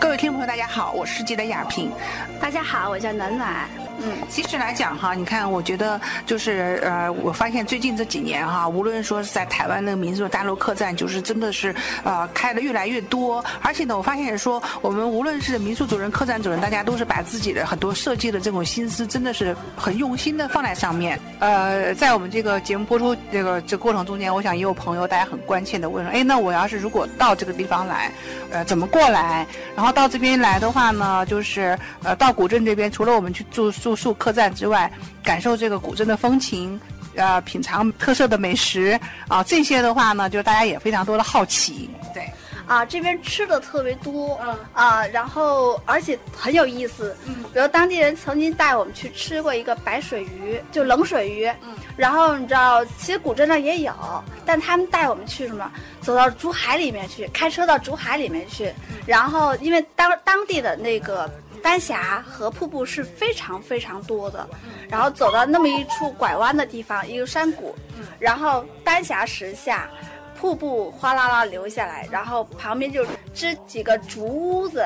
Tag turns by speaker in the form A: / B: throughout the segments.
A: 各位听众朋友，大家好，我是记得雅萍。
B: 大家好，我叫暖暖。
A: 嗯，其实来讲哈，你看，我觉得就是呃，我发现最近这几年哈，无论说是在台湾那个民宿大陆客栈，就是真的是呃开的越来越多。而且呢，我发现说我们无论是民宿主人、客栈主人，大家都是把自己的很多设计的这种心思，真的是很用心的放在上面。呃，在我们这个节目播出这个这过程中间，我想也有朋友大家很关切的问说，哎，那我要是如果到这个地方来，呃，怎么过来？然后到这边来的话呢，就是呃到古镇这边，除了我们去住宿。住宿客栈之外，感受这个古镇的风情，呃，品尝特色的美食啊，这些的话呢，就是大家也非常多的好奇。对，
B: 啊，这边吃的特别多，嗯，啊，然后而且很有意思，嗯，比如当地人曾经带我们去吃过一个白水鱼，就冷水鱼，嗯，然后你知道，其实古镇上也有，但他们带我们去什么，走到竹海里面去，开车到竹海里面去，然后因为当当地的那个。丹霞和瀑布是非常非常多的，然后走到那么一处拐弯的地方，一个山谷，然后丹霞石下，瀑布哗啦啦流下来，然后旁边就支几个竹屋子，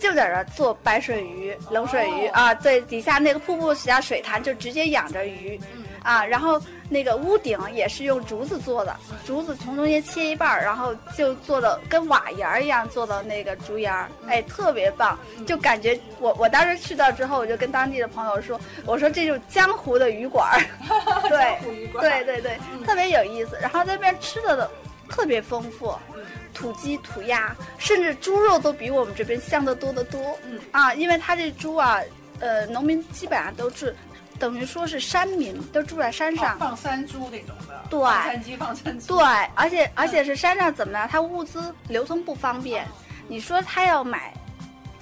B: 就在这做白水鱼、冷水鱼啊，对，底下那个瀑布底下水潭就直接养着鱼，啊，然后。那个屋顶也是用竹子做的，竹子从中间切一半儿，然后就做的跟瓦檐儿一样做的那个竹檐儿，哎，特别棒，就感觉我我当时去到之后，我就跟当地的朋友说，我说这就是江湖的鱼馆儿，对，对对对，特别有意思。然后那边吃的特别丰富，土鸡、土鸭，甚至猪肉都比我们这边香的多得多。啊，因为他这猪啊，呃，农民基本上都是。等于说是山民都住在山上，
A: 放山猪那种的，
B: 对，
A: 山鸡放山猪，
B: 对，而且而且是山上怎么呢？它物资流通不方便。你说他要买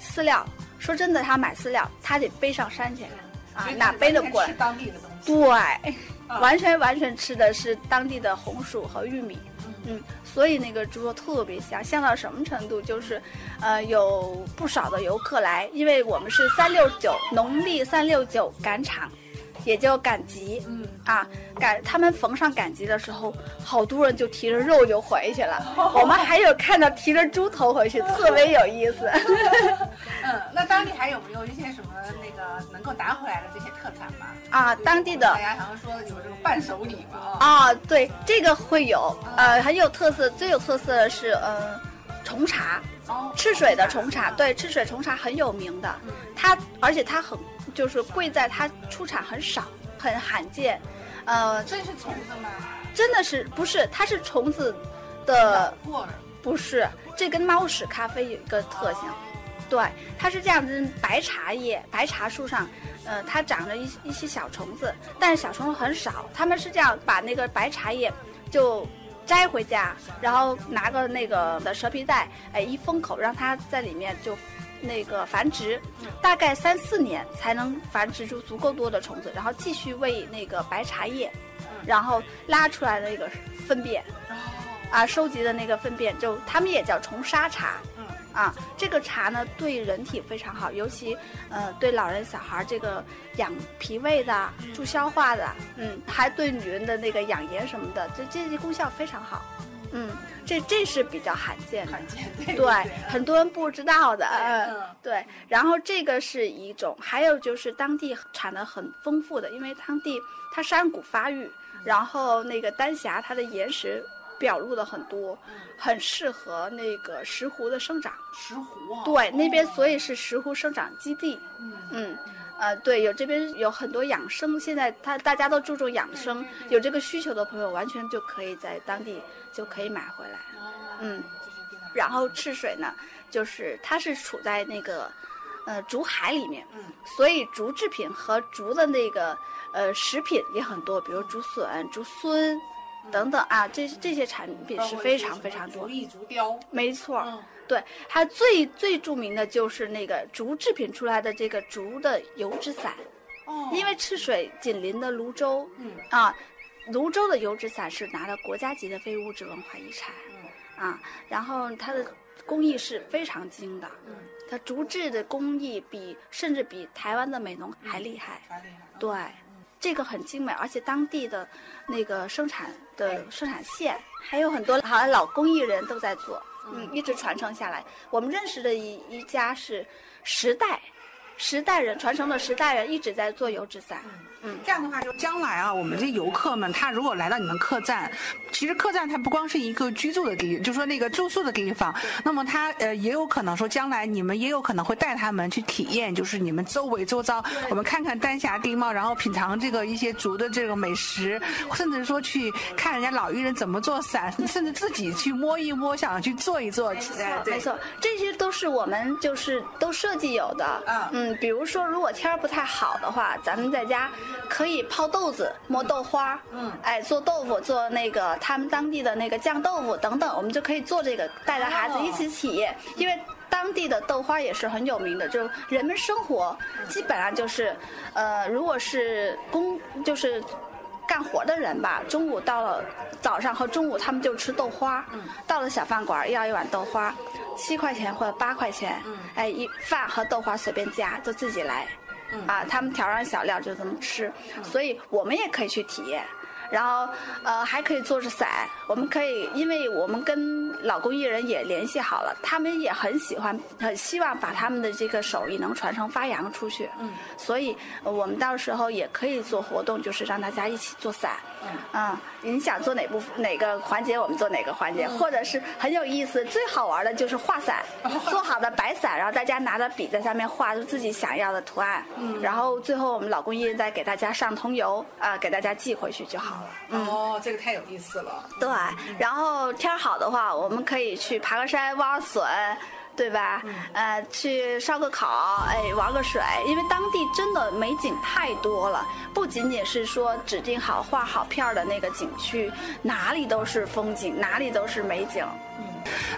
B: 饲料，说真的，他买饲料他得背上山去，啊，哪背得过来？
A: 当地的东西，
B: 对，完全完全吃的是当地的红薯和玉米，嗯，所以那个猪肉特别香，香到什么程度？就是，呃，有不少的游客来，因为我们是三六九农历三六九赶场。也就赶集，嗯啊，赶他们逢上赶集的时候，好多人就提着肉就回去了。我们还有看到提着猪头回去，特别有意思。
A: 嗯，那当地还有没有一些什么那个能够拿回来的这些特产吗？
B: 啊，当地的
A: 大家常常说有这个伴手礼嘛。
B: 啊，对，这个会有，呃，很有特色。最有特色的是，嗯，虫茶，赤水的虫茶，对，赤水虫茶很有名的。它而且它很。就是贵在它出产很少，很罕见，
A: 呃，这是虫子吗？
B: 真的是不是？它是虫子的，不是。这跟猫屎咖啡有一个特性，对，它是这样子。白茶叶，白茶树上，呃，它长着一一些小虫子，但是小虫子很少。他们是这样，把那个白茶叶就摘回家，然后拿个那个的蛇皮袋，哎，一封口，让它在里面就。那个繁殖，大概三四年才能繁殖出足够多的虫子，然后继续喂那个白茶叶，然后拉出来的那个粪便，啊，收集的那个粪便就他们也叫虫沙茶，啊，这个茶呢对人体非常好，尤其呃对老人小孩这个养脾胃的、助消化的，嗯，还对女人的那个养颜什么的，这这些功效非常好。嗯，这这是比较罕见的，对，很多人不知道的，嗯，对。然后这个是一种，还有就是当地产的很丰富的，因为当地它山谷发育，然后那个丹霞它的岩石表露的很多，很适合那个石斛的生长。
A: 石斛啊，
B: 对，那边所以是石斛生长基地。嗯嗯，呃，对，有这边有很多养生，现在他大家都注重养生，有这个需求的朋友，完全就可以在当地。就可以买回来，嗯，然后赤水呢，就是它是处在那个，呃，竹海里面，嗯，所以竹制品和竹的那个呃食品也很多，比如竹笋、竹荪等等啊，这这些产品是非常非常多。
A: 竹艺、竹雕，
B: 没错，对，它最最著名的就是那个竹制品出来的这个竹的油纸伞，哦，因为赤水紧邻的泸州，嗯。啊。泸州的油纸伞是拿了国家级的非物质文化遗产，啊，然后它的工艺是非常精的，它竹制的工艺比甚至比台湾的美浓还厉害，对，这个很精美，而且当地的那个生产的生产线还有很多好像老工艺人都在做，嗯，一直传承下来。我们认识的一一家是十代，十代人传承了十代人一直在做油纸伞。
A: 嗯，这样的话，就将来啊，我们这游客们，他如果来到你们客栈，其实客栈它不光是一个居住的地，就说那个住宿的地方，那么他呃也有可能说，将来你们也有可能会带他们去体验，就是你们周围周遭，我们看看丹霞地貌，然后品尝这个一些竹的这个美食，甚至说去看人家老艺人怎么做伞，甚至自己去摸一摸，想去做一做。
B: 没错，这些都是我们就是都设计有的。嗯嗯，比如说如果天儿不太好的话，咱们在家。可以泡豆子、磨豆花，嗯，哎，做豆腐、做那个他们当地的那个酱豆腐等等，我们就可以做这个，带着孩子一起体验。因为当地的豆花也是很有名的，就人们生活基本上就是，呃，如果是工就是干活的人吧，中午到了早上和中午他们就吃豆花，嗯，到了小饭馆要一碗豆花，七块钱或者八块钱，嗯，哎，一饭和豆花随便加，就自己来。啊，他们调上小料就这么吃，所以我们也可以去体验。然后，呃，还可以做着伞。我们可以，因为我们跟老工艺人也联系好了，他们也很喜欢，很希望把他们的这个手艺能传承发扬出去。嗯，所以我们到时候也可以做活动，就是让大家一起做伞。嗯，你想做哪部哪个环节，我们做哪个环节，或者是很有意思。最好玩的就是画伞，做好的白伞，然后大家拿着笔在上面画出自己想要的图案。嗯，然后最后我们老工艺人再给大家上桐油，啊，给大家寄回去就好了。
A: 哦，这个太有意思了。
B: 对，然后天好的话，我们可以去爬个山、挖个笋，对吧？呃，去烧个烤，哎，玩个水。因为当地真的美景太多了，不仅仅是说指定好画好片的那个景区，哪里都是风景，哪里都是美景。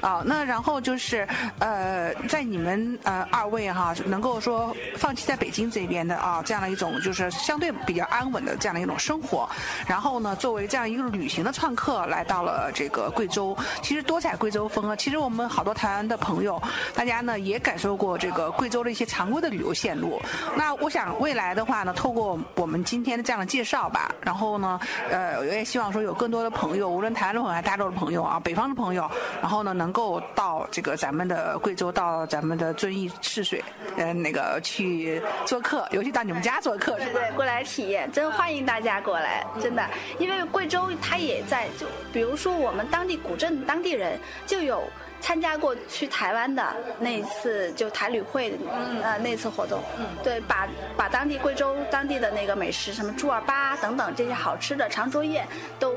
A: 啊，那然后就是，呃，在你们呃二位哈，能够说放弃在北京这边的啊，这样的一种就是相对比较安稳的这样的一种生活，然后呢，作为这样一个旅行的创客来到了这个贵州，其实多彩贵州风啊。其实我们好多台湾的朋友，大家呢也感受过这个贵州的一些常规的旅游线路。那我想未来的话呢，透过我们今天的这样的介绍吧，然后呢，呃，我也希望说有更多的朋友，无论台湾的朋友还是大陆的朋友啊，北方的朋友，然后呢能。能够到这个咱们的贵州，到咱们的遵义赤水，嗯，那个去做客，尤其到你们家做客，
B: 对对，过来体验，真欢迎大家过来，真的，因为贵州它也在，就比如说我们当地古镇当地人就有参加过去台湾的那一次就台旅会，呃，那次活动，对，把把当地贵州当地的那个美食，什么猪耳粑等等这些好吃的长桌宴都。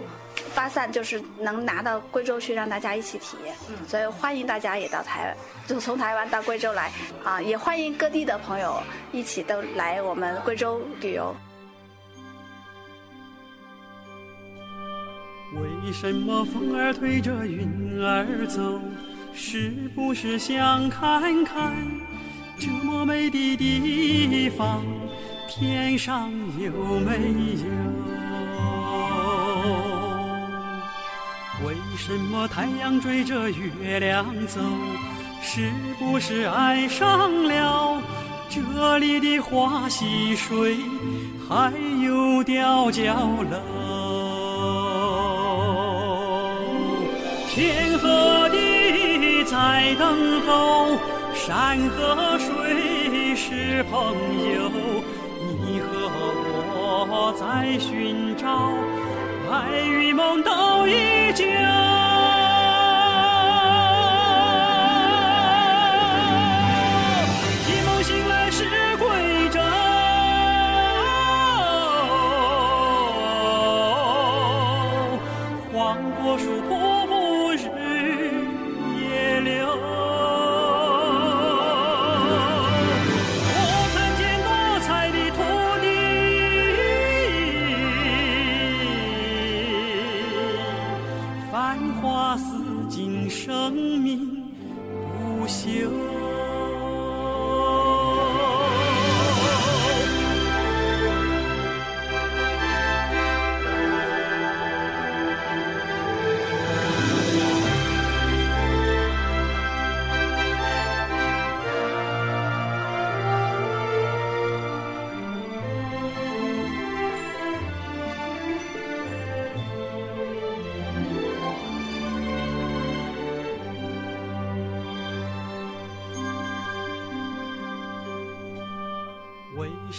B: 发散就是能拿到贵州去，让大家一起体验。嗯，所以欢迎大家也到台湾，就从台湾到贵州来啊！也欢迎各地的朋友一起都来我们贵州旅游。
C: 为什么风儿推着云儿走？是不是想看看这么美的地方，天上有没有？为什么太阳追着月亮走？是不是爱上了这里的花溪水，还有吊脚楼？天和地在等候，山和水是朋友，你和我在寻找。爱与梦都依旧，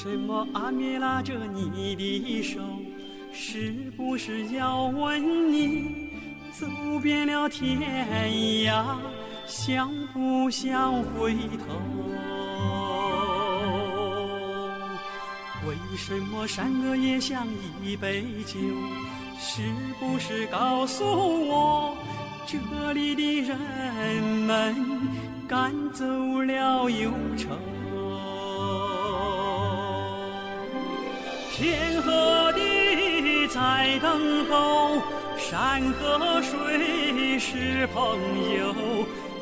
C: 什么阿妹拉着你的手？是不是要问你，走遍了天涯，想不想回头？为什么山歌也像一杯酒？是不是告诉我，这里的人们赶走了忧愁？天和地在等候，山和水是朋友，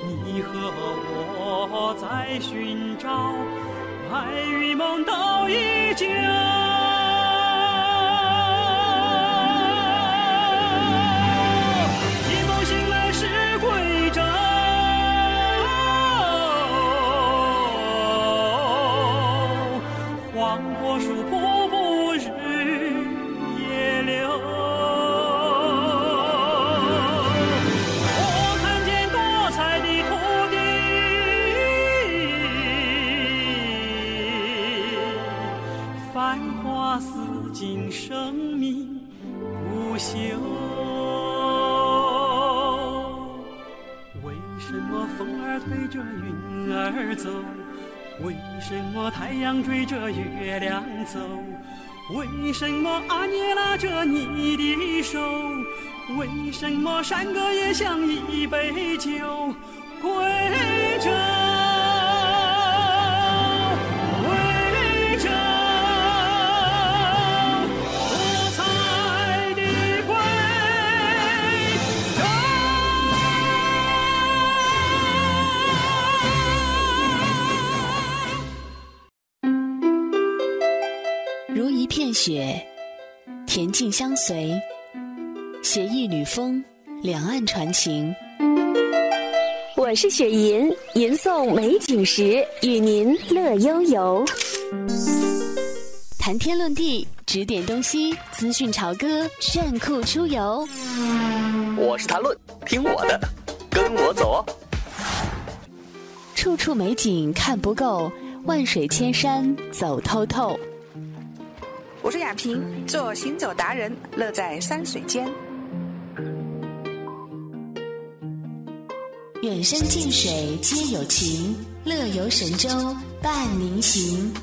C: 你和我在寻找，爱与梦都依旧。花似锦，生命不朽。为什么风儿推着云儿走？为什么太阳追着月亮走？为什么阿涅拉着你的手？为什么山歌也像一杯酒？归
D: 相随；携一缕风，两岸传情。
E: 我是雪吟，吟诵美景时，与您乐悠悠。
D: 谈天论地，指点东西，资讯潮歌，炫酷出游。
F: 我是谈论，听我的，跟我走哦。
D: 处处美景看不够，万水千山走透透。
A: 我是雅萍，做行走达人，乐在山水间。
D: 远山近水皆有情，乐游神州伴您行。